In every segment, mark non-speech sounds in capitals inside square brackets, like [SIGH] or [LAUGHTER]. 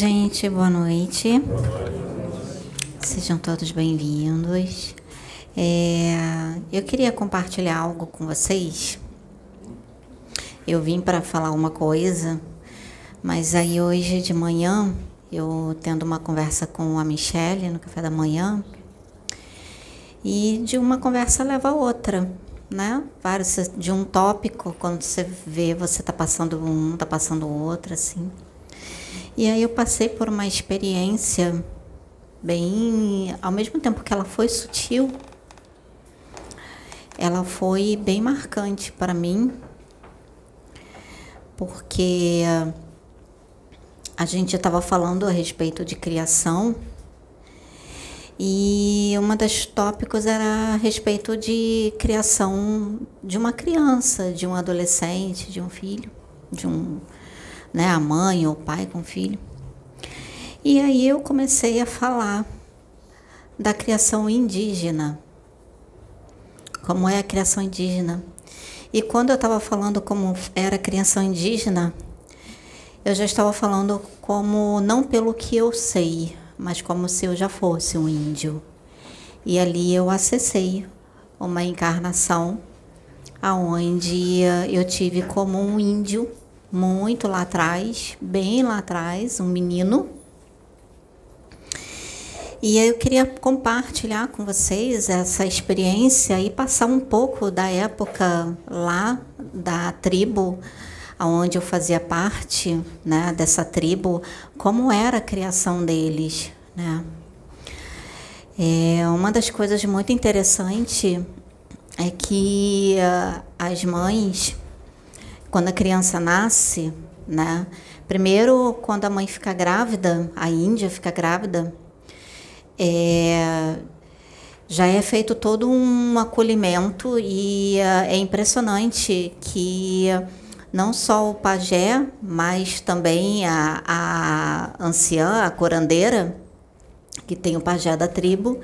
Gente, boa noite. Sejam todos bem-vindos. É, eu queria compartilhar algo com vocês. Eu vim para falar uma coisa, mas aí hoje de manhã, eu tendo uma conversa com a Michelle no café da manhã, e de uma conversa leva a outra, né? De um tópico, quando você vê, você tá passando um, tá passando outro, assim. E aí eu passei por uma experiência bem, ao mesmo tempo que ela foi sutil, ela foi bem marcante para mim, porque a gente estava falando a respeito de criação e uma das tópicos era a respeito de criação de uma criança, de um adolescente, de um filho, de um né, a mãe ou o pai com o filho. E aí eu comecei a falar da criação indígena. Como é a criação indígena? E quando eu estava falando como era a criação indígena, eu já estava falando como não pelo que eu sei, mas como se eu já fosse um índio. E ali eu acessei uma encarnação aonde eu tive como um índio muito lá atrás, bem lá atrás, um menino. E eu queria compartilhar com vocês essa experiência e passar um pouco da época lá da tribo onde eu fazia parte, né, dessa tribo, como era a criação deles, né? É, uma das coisas muito interessantes é que uh, as mães quando a criança nasce, né? Primeiro, quando a mãe fica grávida, a Índia fica grávida, é, já é feito todo um acolhimento e é impressionante que não só o pajé, mas também a, a anciã, a curandeira, que tem o pajé da tribo,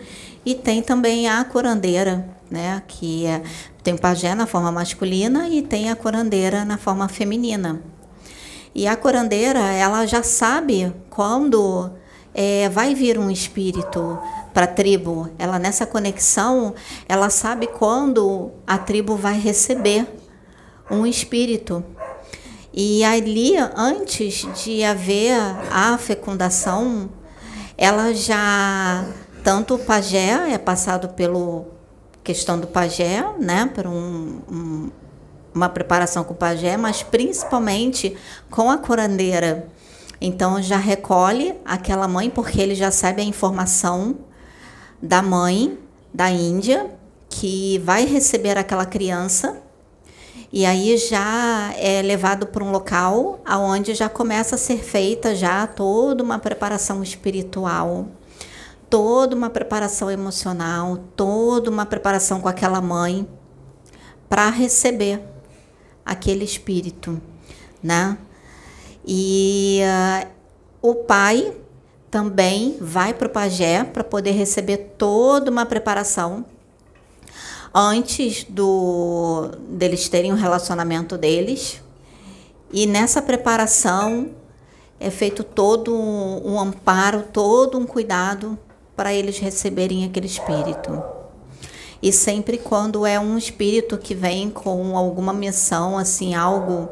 e tem também a curandeira, né, que é tem o pajé na forma masculina e tem a curandeira na forma feminina. E a curandeira, ela já sabe quando é, vai vir um espírito para a tribo. Ela nessa conexão, ela sabe quando a tribo vai receber um espírito. E ali, antes de haver a fecundação, ela já tanto o pajé é passado pelo questão do pajé, né, para um, um, uma preparação com o pajé, mas principalmente com a curandeira. Então já recolhe aquela mãe porque ele já sabe a informação da mãe da Índia que vai receber aquela criança e aí já é levado para um local aonde já começa a ser feita já toda uma preparação espiritual toda uma preparação emocional, toda uma preparação com aquela mãe para receber aquele espírito, né? E uh, o pai também vai para o pajé para poder receber toda uma preparação antes do deles terem o um relacionamento deles. E nessa preparação é feito todo um, um amparo, todo um cuidado para eles receberem aquele espírito. E sempre quando é um espírito que vem com alguma missão, assim, algo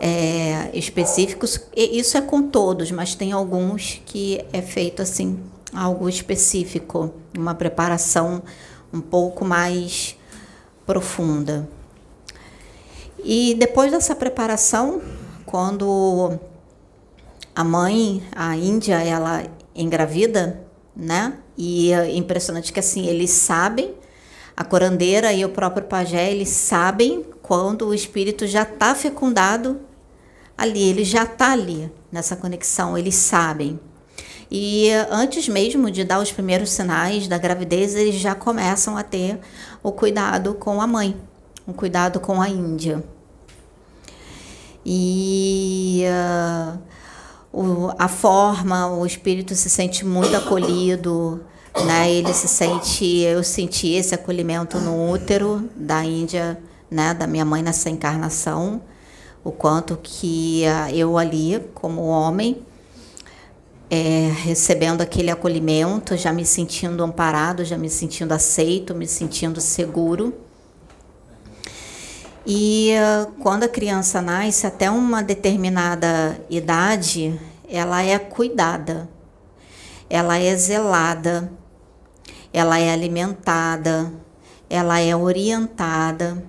é, específico, isso é com todos, mas tem alguns que é feito assim, algo específico, uma preparação um pouco mais profunda. E depois dessa preparação, quando a mãe, a Índia, ela engravida, né? E é impressionante que assim, eles sabem, a corandeira e o próprio pajé, eles sabem quando o espírito já está fecundado ali, ele já está ali nessa conexão, eles sabem. E antes mesmo de dar os primeiros sinais da gravidez, eles já começam a ter o cuidado com a mãe, o cuidado com a Índia. E uh, o, a forma, o espírito se sente muito acolhido, né? Ele se sente, eu senti esse acolhimento no útero da Índia, né? Da minha mãe nessa encarnação, o quanto que eu ali, como homem, é, recebendo aquele acolhimento, já me sentindo amparado, já me sentindo aceito, me sentindo seguro. E uh, quando a criança nasce, até uma determinada idade, ela é cuidada, ela é zelada, ela é alimentada, ela é orientada.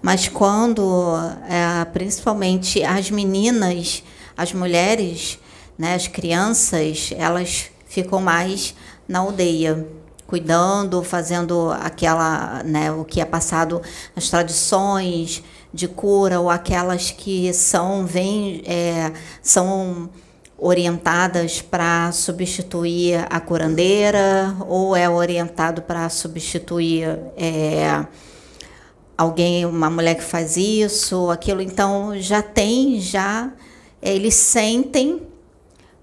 Mas quando, é, principalmente as meninas, as mulheres, né, as crianças, elas ficam mais na aldeia, cuidando, fazendo aquela, né, o que é passado as tradições de cura ou aquelas que são vem é, são orientadas para substituir a curandeira ou é orientado para substituir é, alguém, uma mulher que faz isso, aquilo. Então já tem, já eles sentem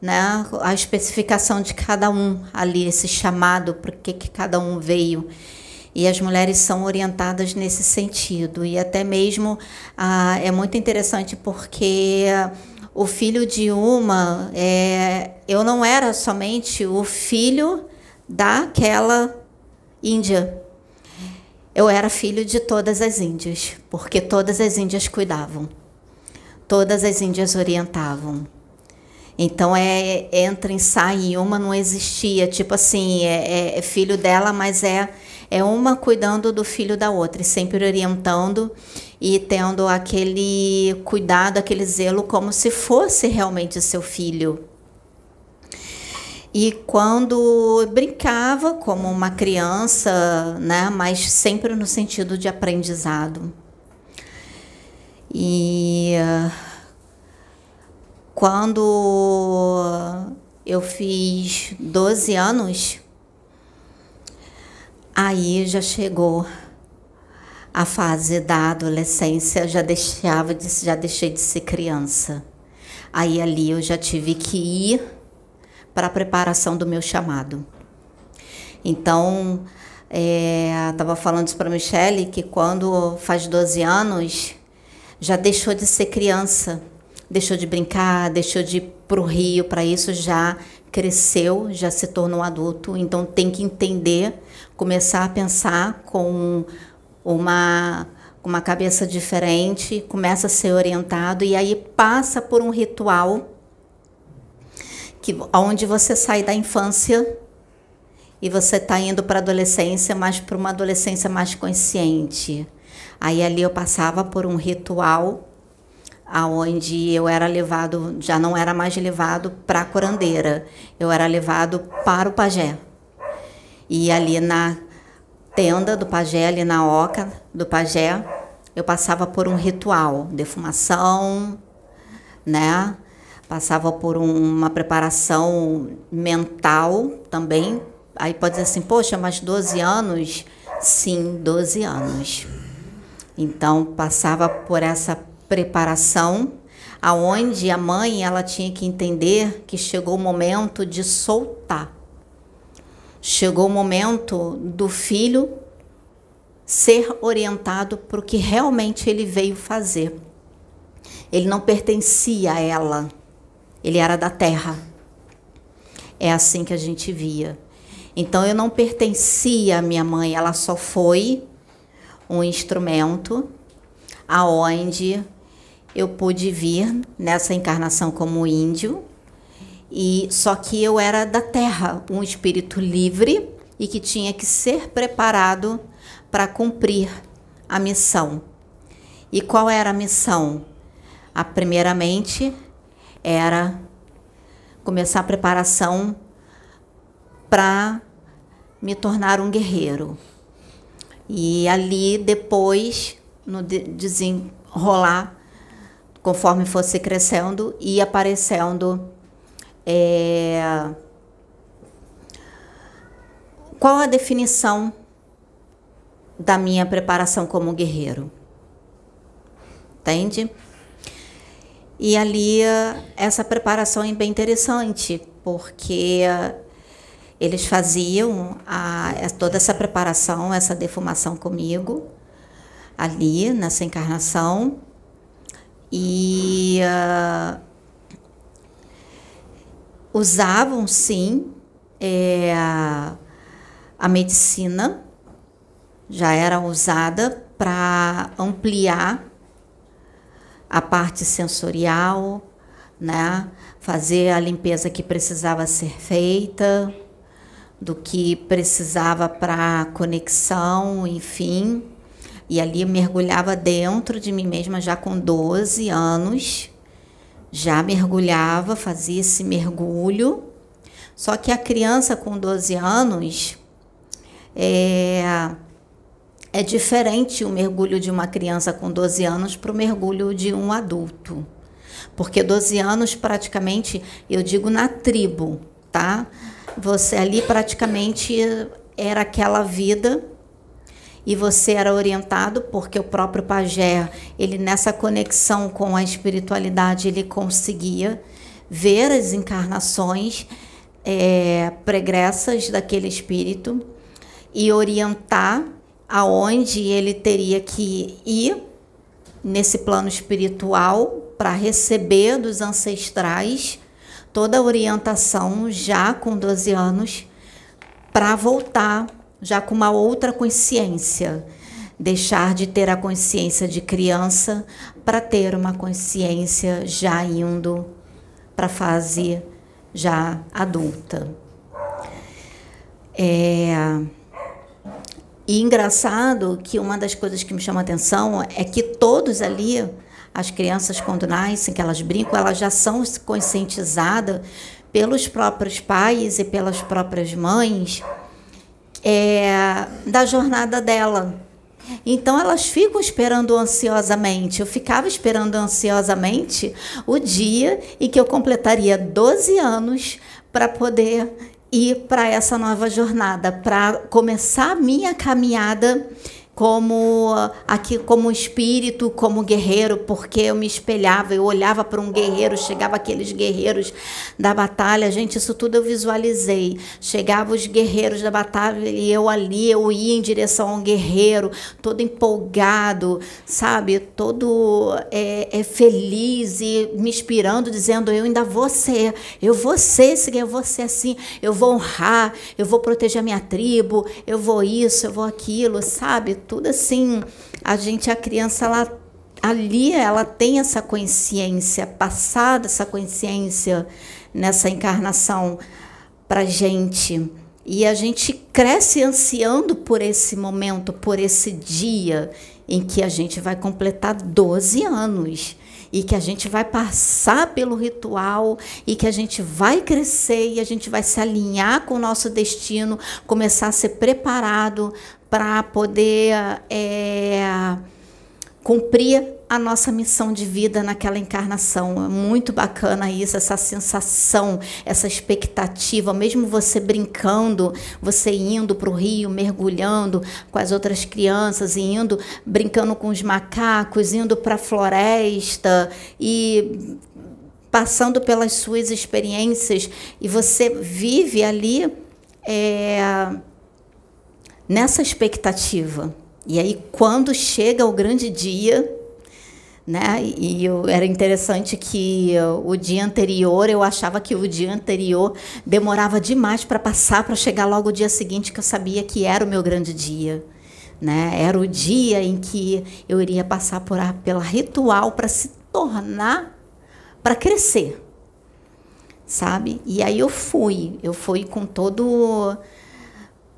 né, a especificação de cada um ali, esse chamado, por que cada um veio. E as mulheres são orientadas nesse sentido. E até mesmo ah, é muito interessante porque o filho de uma, é, eu não era somente o filho daquela índia. Eu era filho de todas as índias, porque todas as índias cuidavam, todas as índias orientavam. Então é entra em sai uma não existia, tipo assim, é, é, é, filho dela, mas é é uma cuidando do filho da outra, e sempre orientando e tendo aquele cuidado, aquele zelo como se fosse realmente seu filho. E quando brincava como uma criança, né, mas sempre no sentido de aprendizado. E quando eu fiz 12 anos, aí já chegou a fase da adolescência, já deixava de, já deixei de ser criança. Aí ali eu já tive que ir para a preparação do meu chamado. Então, estava é, falando isso para Michele que quando faz 12 anos já deixou de ser criança deixou de brincar, deixou de ir para o rio, para isso já cresceu, já se tornou adulto, então tem que entender, começar a pensar com uma uma cabeça diferente, começa a ser orientado e aí passa por um ritual que onde você sai da infância e você está indo para a adolescência, mas para uma adolescência mais consciente. Aí ali eu passava por um ritual aonde eu era levado, já não era mais levado para a curandeira, eu era levado para o pajé. E ali na tenda do pajé, ali na oca do pajé, eu passava por um ritual, defumação, né? Passava por uma preparação mental também. Aí pode dizer assim, poxa, mas 12 anos? Sim, 12 anos. Então passava por essa preparação, aonde a mãe ela tinha que entender que chegou o momento de soltar. Chegou o momento do filho ser orientado para o que realmente ele veio fazer. Ele não pertencia a ela, ele era da terra. É assim que a gente via. Então eu não pertencia à minha mãe, ela só foi um instrumento aonde eu pude vir nessa encarnação como índio, e só que eu era da terra, um espírito livre e que tinha que ser preparado para cumprir a missão. E qual era a missão? A primeiramente era começar a preparação para me tornar um guerreiro. E ali depois, no desenrolar conforme fosse crescendo e aparecendo. É... Qual a definição da minha preparação como guerreiro? Entende? E ali essa preparação é bem interessante, porque eles faziam a, toda essa preparação, essa defumação comigo, ali nessa encarnação, e uh, usavam sim é, a medicina, já era usada para ampliar a parte sensorial, né? Fazer a limpeza que precisava ser feita, do que precisava para conexão, enfim. E ali eu mergulhava dentro de mim mesma já com 12 anos. Já mergulhava, fazia esse mergulho. Só que a criança com 12 anos é, é diferente o mergulho de uma criança com 12 anos para o mergulho de um adulto. Porque 12 anos, praticamente, eu digo na tribo, tá? Você ali praticamente era aquela vida e você era orientado porque o próprio pajé, ele nessa conexão com a espiritualidade, ele conseguia ver as encarnações é, pregressas daquele espírito e orientar aonde ele teria que ir nesse plano espiritual para receber dos ancestrais toda a orientação já com 12 anos para voltar já com uma outra consciência, deixar de ter a consciência de criança para ter uma consciência já indo para a fase já adulta. É, e engraçado que uma das coisas que me chama atenção é que todos ali, as crianças quando nascem, que elas brincam, elas já são conscientizadas pelos próprios pais e pelas próprias mães é, da jornada dela. Então elas ficam esperando ansiosamente. Eu ficava esperando ansiosamente o dia em que eu completaria 12 anos para poder ir para essa nova jornada, para começar a minha caminhada como aqui como espírito, como guerreiro, porque eu me espelhava, eu olhava para um guerreiro, chegava aqueles guerreiros da batalha, gente, isso tudo eu visualizei. Chegava os guerreiros da batalha e eu ali, eu ia em direção a um guerreiro, todo empolgado, sabe, todo é, é feliz e me inspirando, dizendo eu ainda vou ser, eu vou ser esse eu vou ser assim, eu vou honrar, eu vou proteger a minha tribo, eu vou isso, eu vou aquilo, sabe? Tudo assim, a gente, a criança, ela ali ela tem essa consciência, passada essa consciência nessa encarnação para gente. E a gente cresce ansiando por esse momento, por esse dia em que a gente vai completar 12 anos e que a gente vai passar pelo ritual e que a gente vai crescer e a gente vai se alinhar com o nosso destino, começar a ser preparado para poder é, cumprir a nossa missão de vida naquela encarnação. É muito bacana isso, essa sensação, essa expectativa, mesmo você brincando, você indo para o rio, mergulhando com as outras crianças, indo brincando com os macacos, indo para a floresta e passando pelas suas experiências e você vive ali é, nessa expectativa. E aí, quando chega o grande dia, né? E eu, era interessante que o dia anterior eu achava que o dia anterior demorava demais para passar para chegar logo o dia seguinte que eu sabia que era o meu grande dia, né? Era o dia em que eu iria passar por a, pela ritual para se tornar para crescer. Sabe? E aí eu fui, eu fui com todo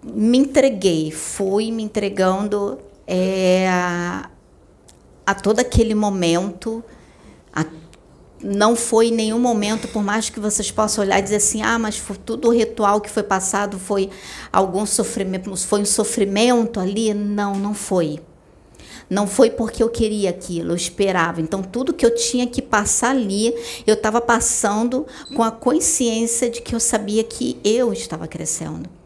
me entreguei, fui me entregando é, a todo aquele momento. A, não foi nenhum momento, por mais que vocês possam olhar e dizer assim, ah, mas foi, tudo o ritual que foi passado foi algum sofrimento, foi um sofrimento ali. Não, não foi. Não foi porque eu queria aquilo, eu esperava. Então, tudo que eu tinha que passar ali, eu estava passando com a consciência de que eu sabia que eu estava crescendo.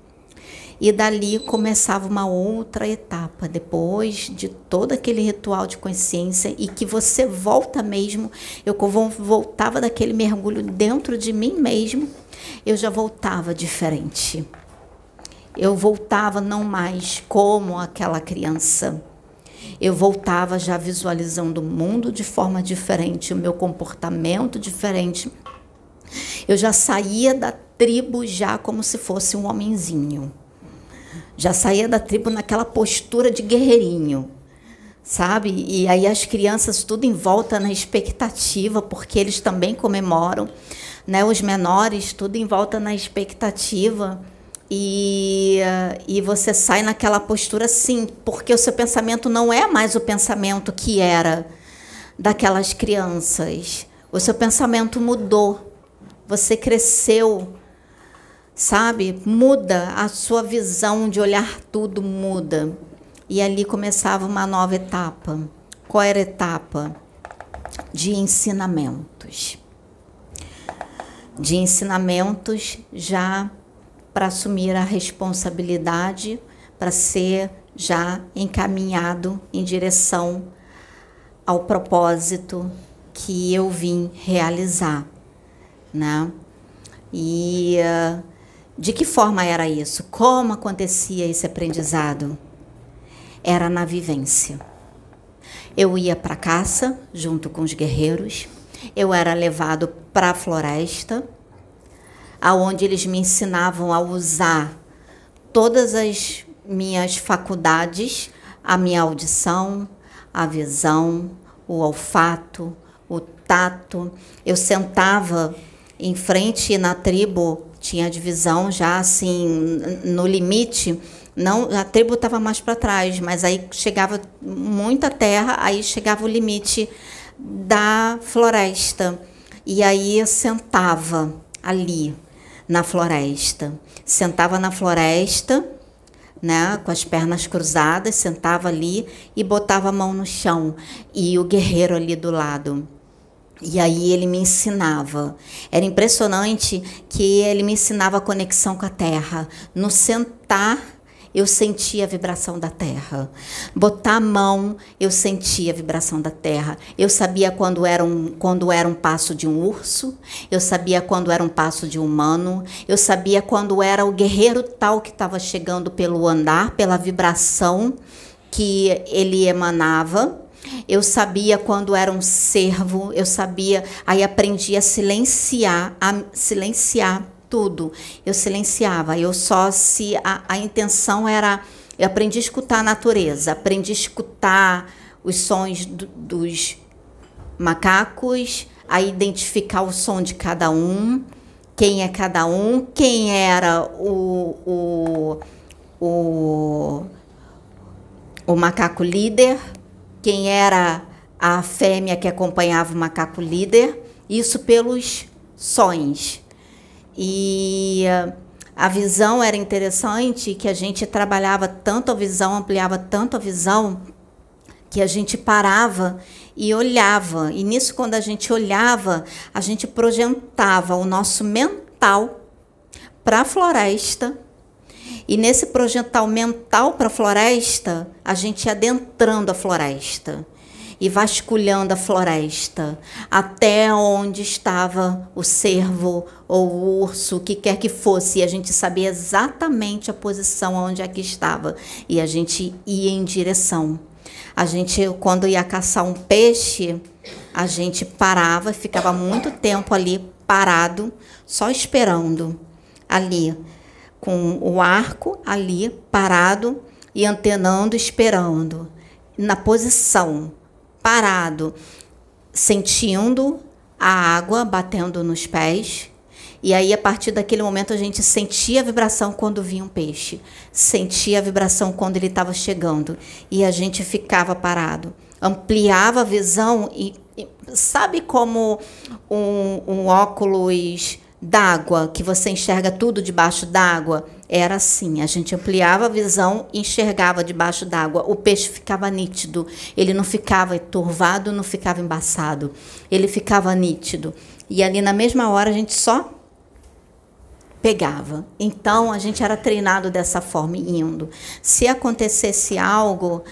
E dali começava uma outra etapa, depois de todo aquele ritual de consciência e que você volta mesmo. Eu voltava daquele mergulho dentro de mim mesmo, eu já voltava diferente. Eu voltava não mais como aquela criança. Eu voltava já visualizando o mundo de forma diferente, o meu comportamento diferente. Eu já saía da tribo já como se fosse um homenzinho. Já saía da tribo naquela postura de guerreirinho, sabe? E aí as crianças tudo em volta na expectativa, porque eles também comemoram, né? Os menores tudo em volta na expectativa. E, e você sai naquela postura sim, porque o seu pensamento não é mais o pensamento que era daquelas crianças. O seu pensamento mudou. Você cresceu, sabe? Muda a sua visão de olhar tudo muda. E ali começava uma nova etapa. Qual era a etapa? De ensinamentos. De ensinamentos já para assumir a responsabilidade, para ser já encaminhado em direção ao propósito que eu vim realizar, né? E uh, de que forma era isso? Como acontecia esse aprendizado? Era na vivência. Eu ia para caça junto com os guerreiros. Eu era levado para a floresta, aonde eles me ensinavam a usar todas as minhas faculdades, a minha audição, a visão, o olfato, o tato. Eu sentava em frente na tribo, tinha divisão já assim no limite. Não, a tribo estava mais para trás, mas aí chegava muita terra, aí chegava o limite da floresta. E aí sentava ali na floresta. Sentava na floresta né, com as pernas cruzadas, sentava ali e botava a mão no chão e o guerreiro ali do lado. E aí ele me ensinava. Era impressionante que ele me ensinava a conexão com a terra. No sentar eu sentia a vibração da terra. Botar a mão, eu sentia a vibração da terra. Eu sabia quando era um, quando era um passo de um urso, eu sabia quando era um passo de um humano, eu sabia quando era o guerreiro tal que estava chegando pelo andar, pela vibração que ele emanava. Eu sabia quando era um servo, eu sabia, aí aprendi a silenciar, a silenciar tudo. Eu silenciava, eu só se a, a intenção era. Eu aprendi a escutar a natureza, aprendi a escutar os sons do, dos macacos, a identificar o som de cada um, quem é cada um, quem era o, o, o, o macaco líder, quem era a fêmea que acompanhava o macaco líder, isso pelos sons. E a visão era interessante, que a gente trabalhava tanto a visão, ampliava tanto a visão, que a gente parava e olhava. E nisso, quando a gente olhava, a gente projetava o nosso mental para a floresta. E nesse projetal mental para a floresta, a gente adentrando a floresta e vasculhando a floresta até onde estava o cervo ou o urso, o que quer que fosse, e a gente sabia exatamente a posição onde é que estava e a gente ia em direção. A gente, quando ia caçar um peixe, a gente parava, ficava muito tempo ali parado, só esperando ali, com o arco ali parado e antenando, esperando, na posição parado, sentindo a água batendo nos pés. E aí, a partir daquele momento, a gente sentia a vibração quando vinha um peixe, sentia a vibração quando ele estava chegando, e a gente ficava parado. Ampliava a visão e, sabe como um, um óculos d'água, que você enxerga tudo debaixo d'água? Era assim, a gente ampliava a visão enxergava debaixo d'água. O peixe ficava nítido, ele não ficava turvado, não ficava embaçado, ele ficava nítido. E ali na mesma hora a gente só pegava. Então a gente era treinado dessa forma indo. Se acontecesse algo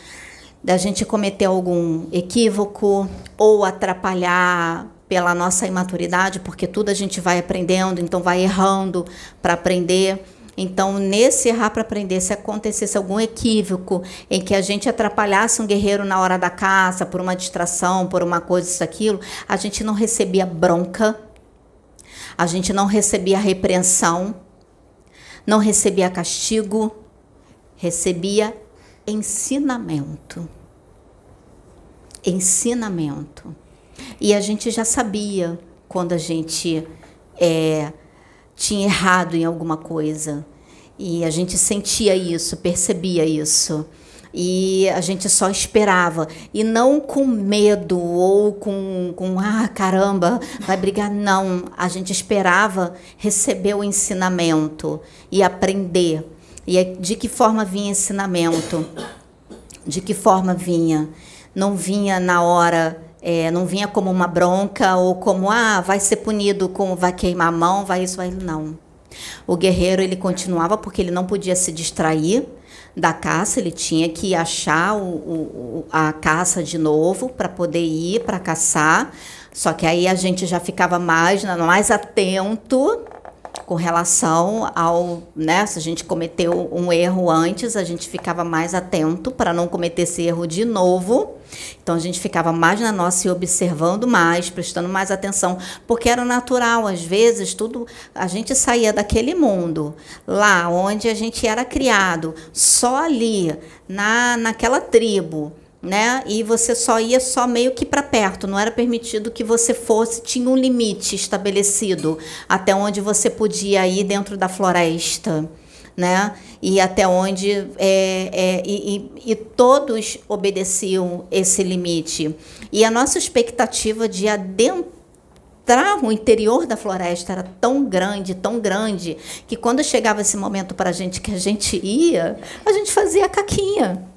da gente cometer algum equívoco ou atrapalhar pela nossa imaturidade, porque tudo a gente vai aprendendo, então vai errando para aprender. Então, nesse errar para aprender, se acontecesse algum equívoco em que a gente atrapalhasse um guerreiro na hora da caça, por uma distração, por uma coisa, isso, aquilo, a gente não recebia bronca, A gente não recebia repreensão, não recebia castigo, recebia ensinamento. Ensinamento. E a gente já sabia quando a gente é, tinha errado em alguma coisa. E a gente sentia isso, percebia isso. E a gente só esperava. E não com medo ou com, com ah, caramba, vai brigar. Não. A gente esperava receber o ensinamento e aprender. E de que forma vinha ensinamento? De que forma vinha? Não vinha na hora é, não vinha como uma bronca ou como, ah, vai ser punido, com, vai queimar a mão, vai isso, vai. Não. O guerreiro ele continuava porque ele não podia se distrair da caça, ele tinha que achar o, o a caça de novo para poder ir para caçar. Só que aí a gente já ficava mais, mais atento com relação ao, né, se a gente cometeu um erro antes, a gente ficava mais atento para não cometer esse erro de novo. Então a gente ficava mais na nossa e observando mais, prestando mais atenção, porque era natural, às vezes tudo a gente saía daquele mundo lá onde a gente era criado, só ali na naquela tribo né? E você só ia só meio que para perto, não era permitido que você fosse, tinha um limite estabelecido até onde você podia ir dentro da floresta, né? E até onde é, é, e, e, e todos obedeciam esse limite. E a nossa expectativa de adentrar o interior da floresta era tão grande, tão grande, que quando chegava esse momento para a gente que a gente ia, a gente fazia caquinha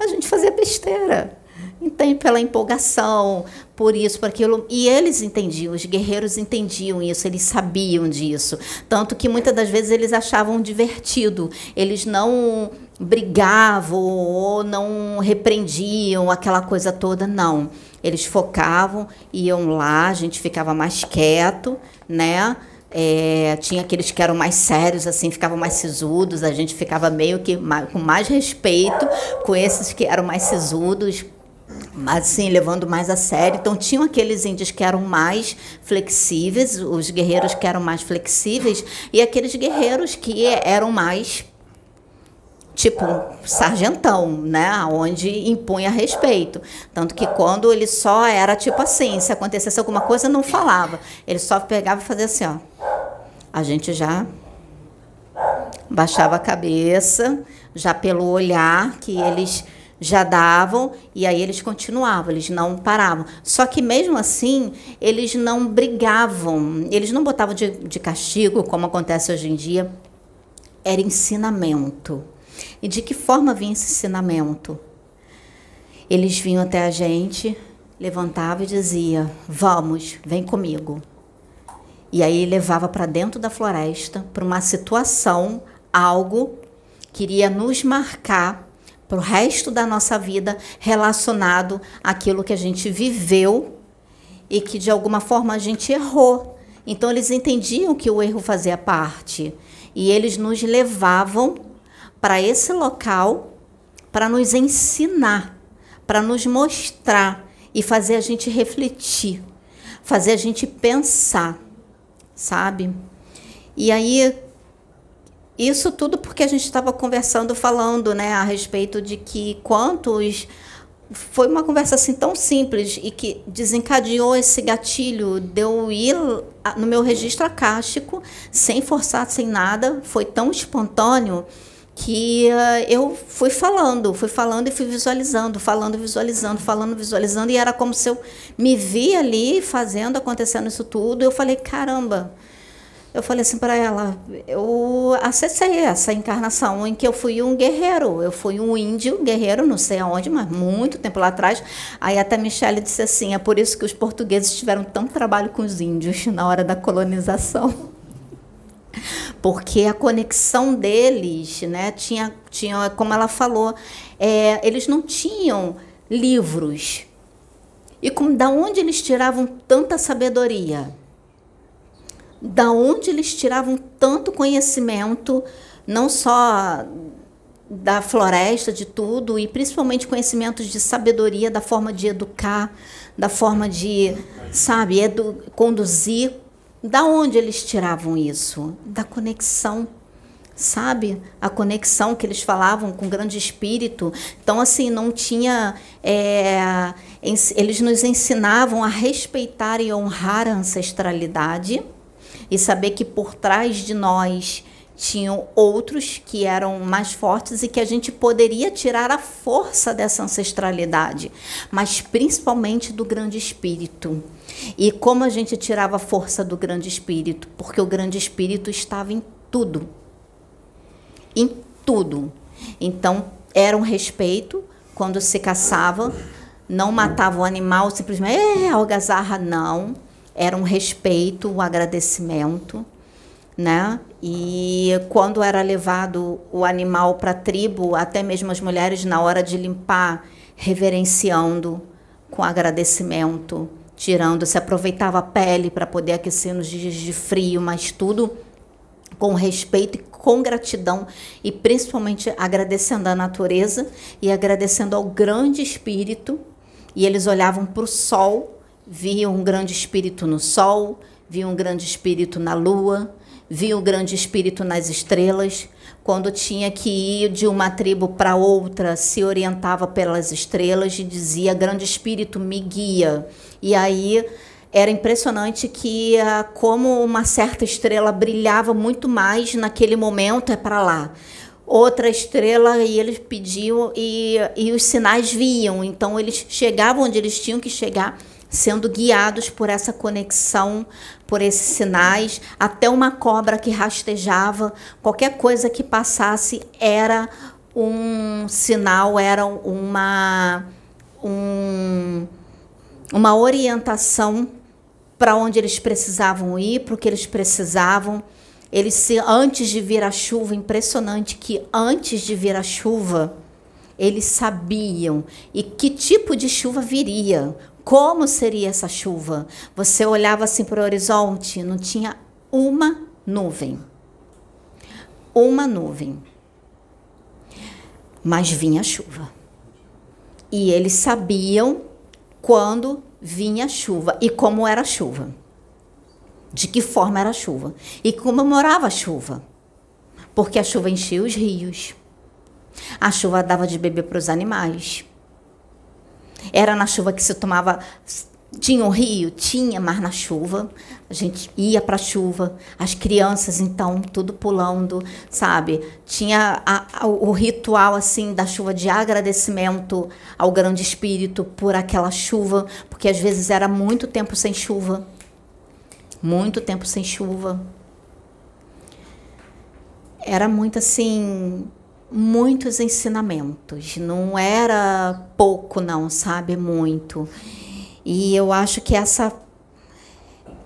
a gente fazia besteira. Entende? Pela empolgação, por isso, por aquilo. E eles entendiam, os guerreiros entendiam isso, eles sabiam disso. Tanto que muitas das vezes eles achavam divertido. Eles não brigavam ou não repreendiam aquela coisa toda, não. Eles focavam, iam lá, a gente ficava mais quieto, né? É, tinha aqueles que eram mais sérios, assim, ficavam mais sisudos, a gente ficava meio que mais, com mais respeito com esses que eram mais sisudos, assim, levando mais a sério. Então, tinham aqueles índios que eram mais flexíveis, os guerreiros que eram mais flexíveis, e aqueles guerreiros que eram mais tipo sargentão, né, onde impunha respeito. Tanto que quando ele só era tipo assim, se acontecesse alguma coisa, não falava. Ele só pegava e fazia assim, ó. A gente já baixava a cabeça, já pelo olhar que eles já davam e aí eles continuavam, eles não paravam. Só que mesmo assim, eles não brigavam, eles não botavam de, de castigo, como acontece hoje em dia. Era ensinamento. E de que forma vinha esse ensinamento? Eles vinham até a gente, levantavam e dizia: "Vamos, vem comigo". E aí levava para dentro da floresta, para uma situação, algo que iria nos marcar para o resto da nossa vida relacionado àquilo que a gente viveu e que de alguma forma a gente errou. Então eles entendiam que o erro fazia parte e eles nos levavam para esse local para nos ensinar, para nos mostrar e fazer a gente refletir, fazer a gente pensar, sabe? E aí isso tudo porque a gente estava conversando, falando, né, a respeito de que quantos foi uma conversa assim tão simples e que desencadeou esse gatilho de eu ir no meu registro acástico, sem forçar, sem nada, foi tão espontâneo que uh, eu fui falando, fui falando e fui visualizando, falando, visualizando, falando, visualizando, e era como se eu me via ali fazendo, acontecendo isso tudo. Eu falei, caramba. Eu falei assim para ela, eu acessei essa encarnação em que eu fui um guerreiro, eu fui um índio guerreiro, não sei aonde, mas muito tempo lá atrás. Aí até Michelle disse assim, é por isso que os portugueses tiveram tanto trabalho com os índios [LAUGHS] na hora da colonização [LAUGHS] porque a conexão deles, né, tinha, tinha como ela falou, é, eles não tinham livros. E da onde eles tiravam tanta sabedoria? Da onde eles tiravam tanto conhecimento, não só da floresta, de tudo, e principalmente conhecimentos de sabedoria, da forma de educar, da forma de, sabe, edu conduzir Da onde eles tiravam isso? Da conexão sabe? A conexão que eles falavam com o grande espírito. Então, assim, não tinha. É, eles nos ensinavam a respeitar e honrar a ancestralidade e saber que por trás de nós tinham outros que eram mais fortes e que a gente poderia tirar a força dessa ancestralidade, mas principalmente do grande espírito. E como a gente tirava a força do grande espírito? Porque o grande espírito estava em tudo em tudo. Então, era um respeito quando se caçava, não matava o animal simplesmente, é, algazarra, não. Era um respeito, um agradecimento, né? E quando era levado o animal para a tribo, até mesmo as mulheres, na hora de limpar, reverenciando, com agradecimento, tirando, se aproveitava a pele para poder aquecer nos dias de frio, mas tudo com respeito e com gratidão e principalmente agradecendo a natureza e agradecendo ao grande espírito. E eles olhavam para o sol, viam um grande espírito no sol, viam um grande espírito na lua, viam o grande espírito nas estrelas. Quando tinha que ir de uma tribo para outra, se orientava pelas estrelas e dizia: Grande Espírito, me guia. E aí era impressionante que uh, como uma certa estrela brilhava muito mais naquele momento é para lá outra estrela e eles pediam e, e os sinais viam então eles chegavam onde eles tinham que chegar sendo guiados por essa conexão por esses sinais até uma cobra que rastejava qualquer coisa que passasse era um sinal era uma um, uma orientação para onde eles precisavam ir, para o que eles precisavam. Eles se antes de vir a chuva, impressionante que antes de vir a chuva, eles sabiam e que tipo de chuva viria, como seria essa chuva. Você olhava assim para o horizonte, não tinha uma nuvem. Uma nuvem. Mas vinha chuva. E eles sabiam quando vinha chuva e como era a chuva. De que forma era a chuva e como morava a chuva. Porque a chuva enchia os rios. A chuva dava de beber para os animais. Era na chuva que se tomava tinha um rio? Tinha, mas na chuva. A gente ia para a chuva. As crianças, então, tudo pulando, sabe? Tinha a, a, o ritual, assim, da chuva de agradecimento ao grande espírito por aquela chuva, porque às vezes era muito tempo sem chuva. Muito tempo sem chuva. Era muito assim, muitos ensinamentos. Não era pouco, não, sabe? Muito. E eu acho que essa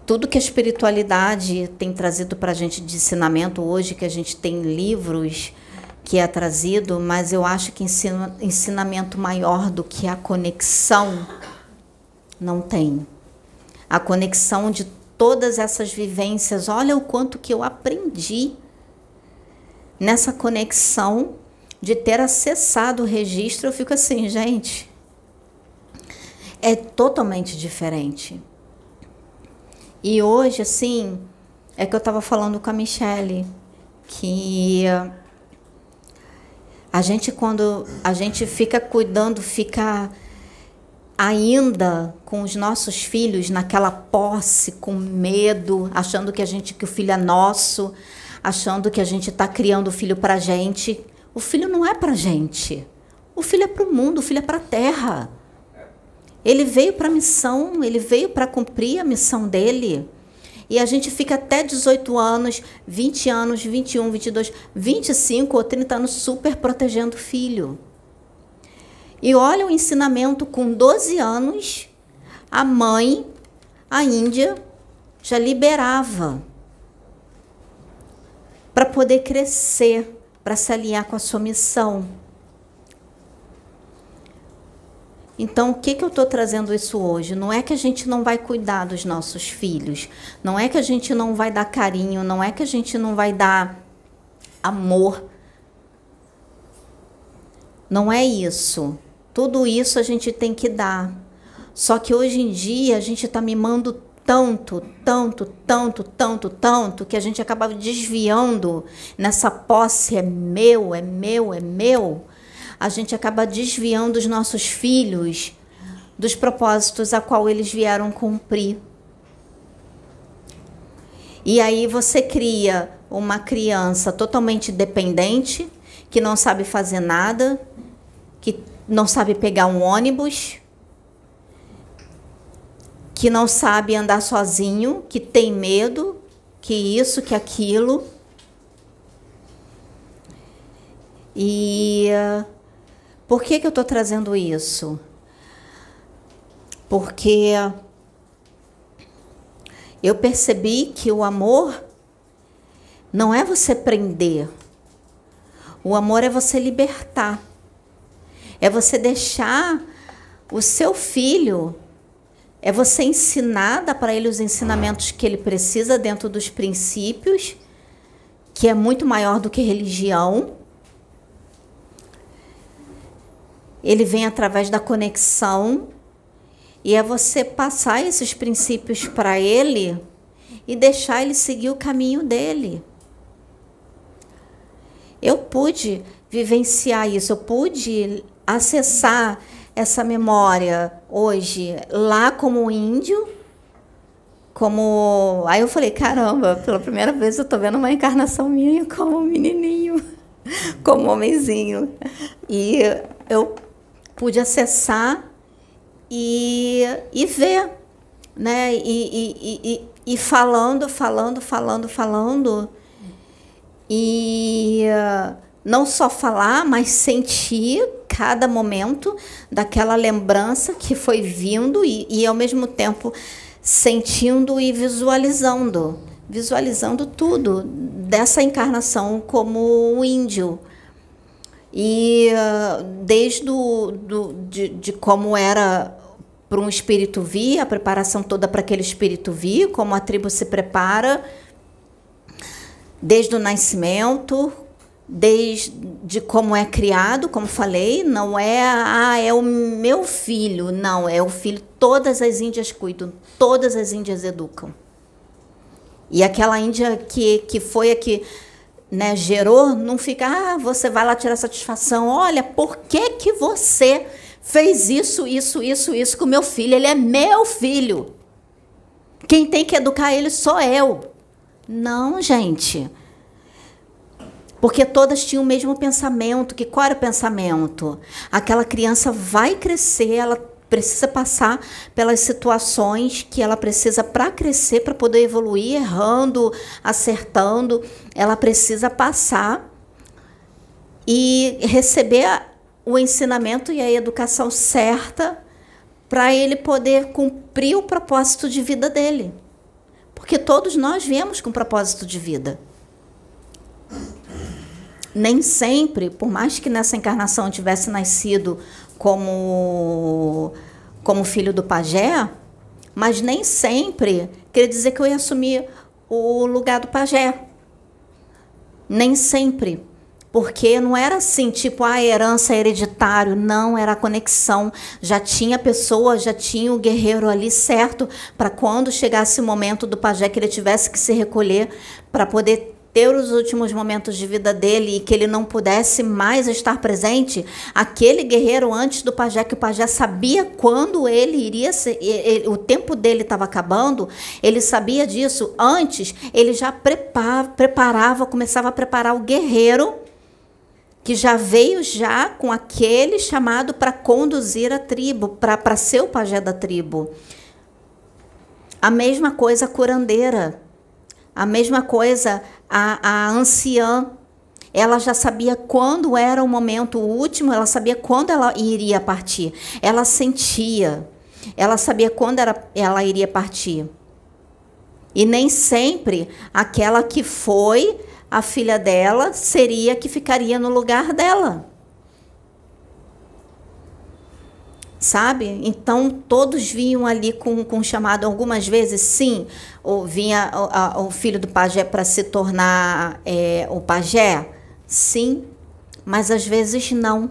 tudo que a espiritualidade tem trazido para a gente de ensinamento hoje, que a gente tem livros que é trazido, mas eu acho que ensina, ensinamento maior do que a conexão não tem. A conexão de todas essas vivências, olha o quanto que eu aprendi nessa conexão de ter acessado o registro, eu fico assim, gente, é totalmente diferente. E hoje, assim, é que eu estava falando com a Michelle que a gente quando a gente fica cuidando, fica ainda com os nossos filhos naquela posse, com medo, achando que a gente que o filho é nosso, achando que a gente está criando o filho para gente. O filho não é para gente. O filho é para o mundo, o filho é para a terra. Ele veio para a missão, ele veio para cumprir a missão dele. E a gente fica até 18 anos, 20 anos, 21, 22, 25 ou 30 anos super protegendo o filho. E olha o ensinamento com 12 anos, a mãe, a Índia, já liberava para poder crescer, para se alinhar com a sua missão. Então, o que, que eu estou trazendo isso hoje? Não é que a gente não vai cuidar dos nossos filhos, não é que a gente não vai dar carinho, não é que a gente não vai dar amor. Não é isso. Tudo isso a gente tem que dar. Só que hoje em dia a gente está mimando tanto, tanto, tanto, tanto, tanto, que a gente acaba desviando nessa posse é meu, é meu, é meu. A gente acaba desviando os nossos filhos dos propósitos a qual eles vieram cumprir. E aí você cria uma criança totalmente dependente, que não sabe fazer nada, que não sabe pegar um ônibus, que não sabe andar sozinho, que tem medo, que isso, que aquilo. E por que, que eu estou trazendo isso? Porque eu percebi que o amor não é você prender. O amor é você libertar. É você deixar o seu filho é você ensinar, dar para ele os ensinamentos que ele precisa dentro dos princípios, que é muito maior do que religião. Ele vem através da conexão e é você passar esses princípios para ele e deixar ele seguir o caminho dele. Eu pude vivenciar isso, eu pude acessar essa memória hoje lá como índio, como. Aí eu falei, caramba, pela primeira vez eu tô vendo uma encarnação minha como menininho, [LAUGHS] como homenzinho. E eu pude acessar e, e ver, né? E, e, e, e falando, falando, falando, falando. E uh, não só falar, mas sentir cada momento daquela lembrança que foi vindo e, e ao mesmo tempo sentindo e visualizando, visualizando tudo dessa encarnação como índio. E uh, desde do, do, de, de como era para um espírito vir, a preparação toda para aquele espírito vir, como a tribo se prepara, desde o nascimento, desde como é criado, como falei, não é ah, é o meu filho, não, é o filho, todas as índias cuidam, todas as índias educam. E aquela índia que, que foi a que né, gerou, não fica, ah, você vai lá tirar satisfação, olha, por que que você fez isso, isso, isso, isso com meu filho? Ele é meu filho. Quem tem que educar ele sou eu. Não, gente. Porque todas tinham o mesmo pensamento. Que qual era o pensamento? Aquela criança vai crescer, ela precisa passar pelas situações que ela precisa para crescer, para poder evoluir, errando, acertando. Ela precisa passar e receber o ensinamento e a educação certa para ele poder cumprir o propósito de vida dele. Porque todos nós viemos com propósito de vida nem sempre, por mais que nessa encarnação tivesse nascido como, como filho do pajé, mas nem sempre queria dizer que eu ia assumir o lugar do pajé. Nem sempre. Porque não era assim, tipo, a herança hereditário, não, era a conexão. Já tinha pessoa, já tinha o guerreiro ali certo para quando chegasse o momento do pajé que ele tivesse que se recolher para poder ter os últimos momentos de vida dele e que ele não pudesse mais estar presente, aquele guerreiro antes do pajé, que o pajé sabia quando ele iria ser, ele, o tempo dele estava acabando, ele sabia disso. Antes, ele já preparava, preparava, começava a preparar o guerreiro que já veio já com aquele chamado para conduzir a tribo, para ser o pajé da tribo. A mesma coisa a curandeira. A mesma coisa a, a anciã. Ela já sabia quando era o momento último, ela sabia quando ela iria partir. Ela sentia. Ela sabia quando era, ela iria partir. E nem sempre aquela que foi a filha dela seria que ficaria no lugar dela. Sabe? Então todos vinham ali com, com chamado. Algumas vezes, sim, ou vinha o, o filho do pajé para se tornar é, o pajé, sim, mas às vezes não.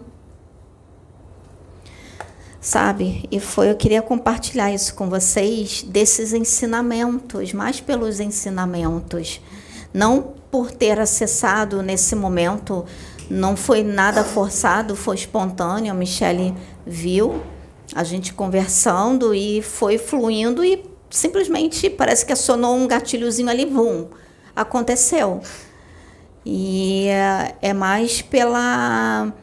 sabe? E foi eu queria compartilhar isso com vocês desses ensinamentos, mais pelos ensinamentos, não por ter acessado nesse momento, não foi nada forçado, foi espontâneo. A Michelle viu a gente conversando e foi fluindo e simplesmente parece que acionou um gatilhozinho ali, bum, aconteceu. E é, é mais pela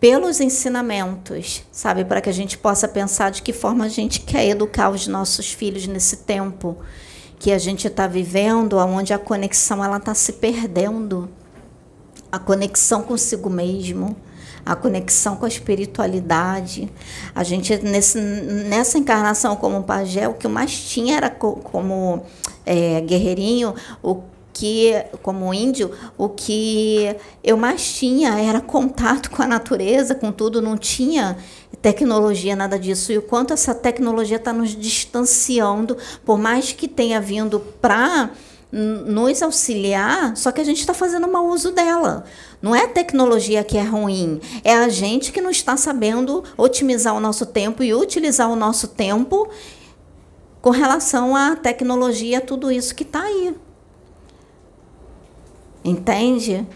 pelos ensinamentos, sabe, para que a gente possa pensar de que forma a gente quer educar os nossos filhos nesse tempo que a gente está vivendo, onde a conexão ela está se perdendo, a conexão consigo mesmo, a conexão com a espiritualidade. A gente nesse, nessa encarnação como pajé, o que mais tinha era como é, guerreirinho, o que, como índio, o que eu mais tinha era contato com a natureza, com tudo, não tinha tecnologia, nada disso. E o quanto essa tecnologia está nos distanciando, por mais que tenha vindo para nos auxiliar, só que a gente está fazendo mau uso dela. Não é a tecnologia que é ruim, é a gente que não está sabendo otimizar o nosso tempo e utilizar o nosso tempo com relação à tecnologia, tudo isso que está aí. Entende?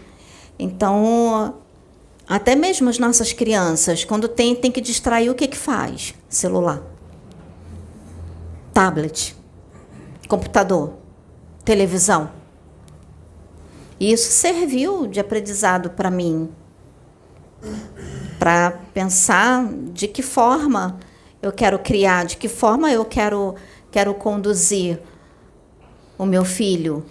Então, até mesmo as nossas crianças, quando tem, tem que distrair, o que, que faz? Celular, tablet, computador, televisão. E isso serviu de aprendizado para mim, para pensar de que forma eu quero criar, de que forma eu quero, quero conduzir o meu filho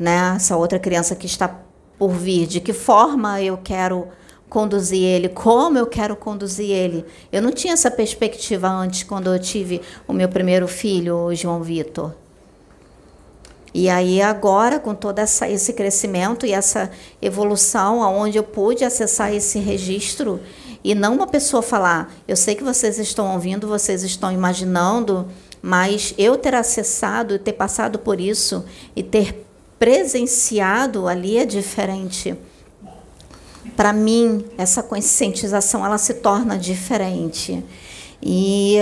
né? Essa outra criança que está por vir, de que forma eu quero conduzir ele, como eu quero conduzir ele. Eu não tinha essa perspectiva antes quando eu tive o meu primeiro filho, o João Vitor. E aí agora, com todo essa, esse crescimento e essa evolução, aonde eu pude acessar esse registro e não uma pessoa falar, eu sei que vocês estão ouvindo, vocês estão imaginando, mas eu ter acessado, ter passado por isso e ter presenciado ali é diferente. Para mim, essa conscientização ela se torna diferente. E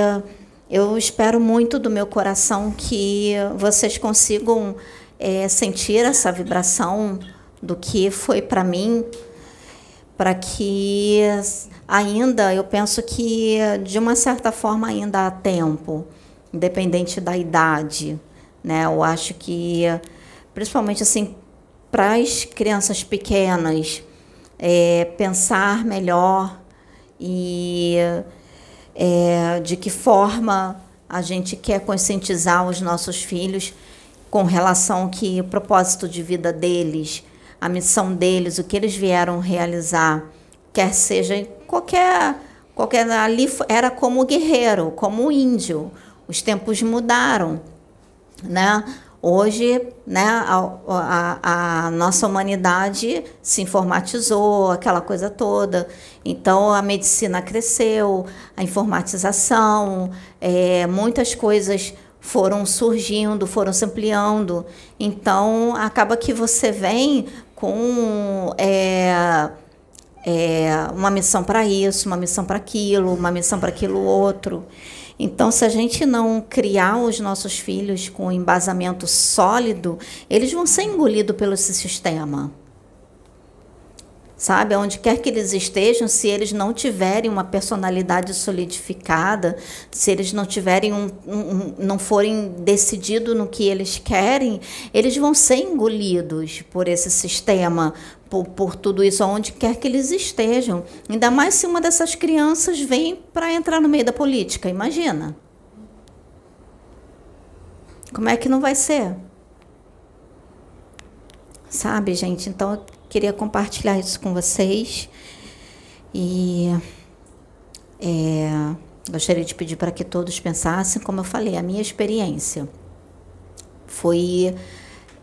eu espero muito do meu coração que vocês consigam é, sentir essa vibração do que foi para mim, para que ainda, eu penso que de uma certa forma ainda há tempo, independente da idade, né? Eu acho que principalmente assim para as crianças pequenas, é, pensar melhor e é, de que forma a gente quer conscientizar os nossos filhos com relação que o propósito de vida deles, a missão deles, o que eles vieram realizar, quer seja qualquer qualquer ali era como guerreiro, como índio. Os tempos mudaram, né? Hoje, né, a, a, a, nossa humanidade se informatizou, aquela coisa toda. Então, a medicina cresceu, a informatização, é, muitas coisas foram surgindo, foram se ampliando. Então, acaba que você vem com é, é, uma missão para isso, uma missão para aquilo, uma missão para aquilo outro. Então, se a gente não criar os nossos filhos com embasamento sólido, eles vão ser engolidos pelo sistema. Sabe, onde quer que eles estejam, se eles não tiverem uma personalidade solidificada, se eles não tiverem um, um não forem decididos no que eles querem, eles vão ser engolidos por esse sistema, por, por tudo isso, aonde quer que eles estejam. Ainda mais se uma dessas crianças vem para entrar no meio da política, imagina. Como é que não vai ser? Sabe, gente? Então queria compartilhar isso com vocês. E é, gostaria de pedir para que todos pensassem, como eu falei, a minha experiência foi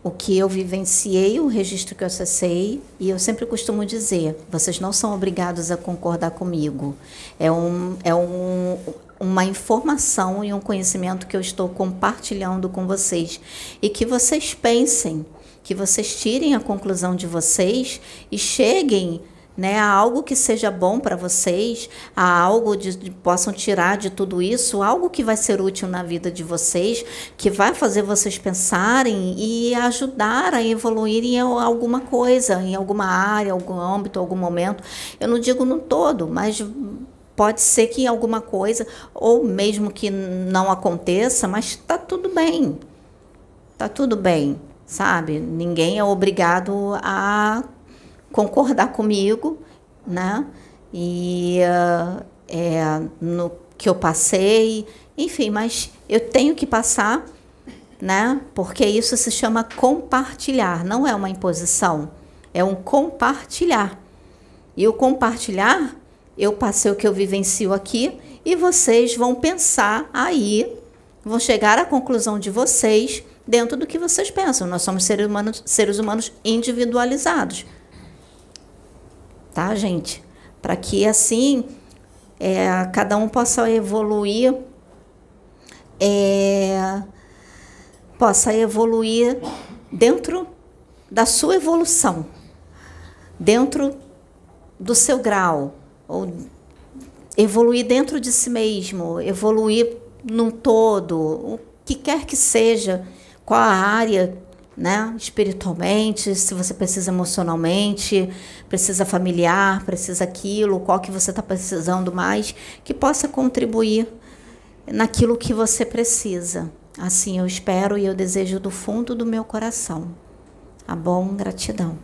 o que eu vivenciei, o registro que eu acessei, e eu sempre costumo dizer: vocês não são obrigados a concordar comigo. É, um, é um, uma informação e um conhecimento que eu estou compartilhando com vocês. E que vocês pensem, que vocês tirem a conclusão de vocês e cheguem né, a algo que seja bom para vocês, a algo de, de, possam tirar de tudo isso, algo que vai ser útil na vida de vocês, que vai fazer vocês pensarem e ajudar a evoluir em alguma coisa, em alguma área, algum âmbito, algum momento. Eu não digo no todo, mas pode ser que alguma coisa, ou mesmo que não aconteça, mas está tudo bem. Está tudo bem, sabe? Ninguém é obrigado a concordar comigo, né? E uh, é, no que eu passei, enfim, mas eu tenho que passar, né? Porque isso se chama compartilhar, não é uma imposição, é um compartilhar. E o compartilhar, eu passei o que eu vivencio aqui e vocês vão pensar aí, vão chegar à conclusão de vocês dentro do que vocês pensam. Nós somos seres humanos, seres humanos individualizados tá, gente? Para que assim é, cada um possa evoluir, é, possa evoluir dentro da sua evolução, dentro do seu grau, ou evoluir dentro de si mesmo, evoluir num todo, o que quer que seja, qual a área né? Espiritualmente, se você precisa emocionalmente, precisa familiar, precisa aquilo, qual que você está precisando mais, que possa contribuir naquilo que você precisa. Assim eu espero e eu desejo do fundo do meu coração. Tá bom? Gratidão.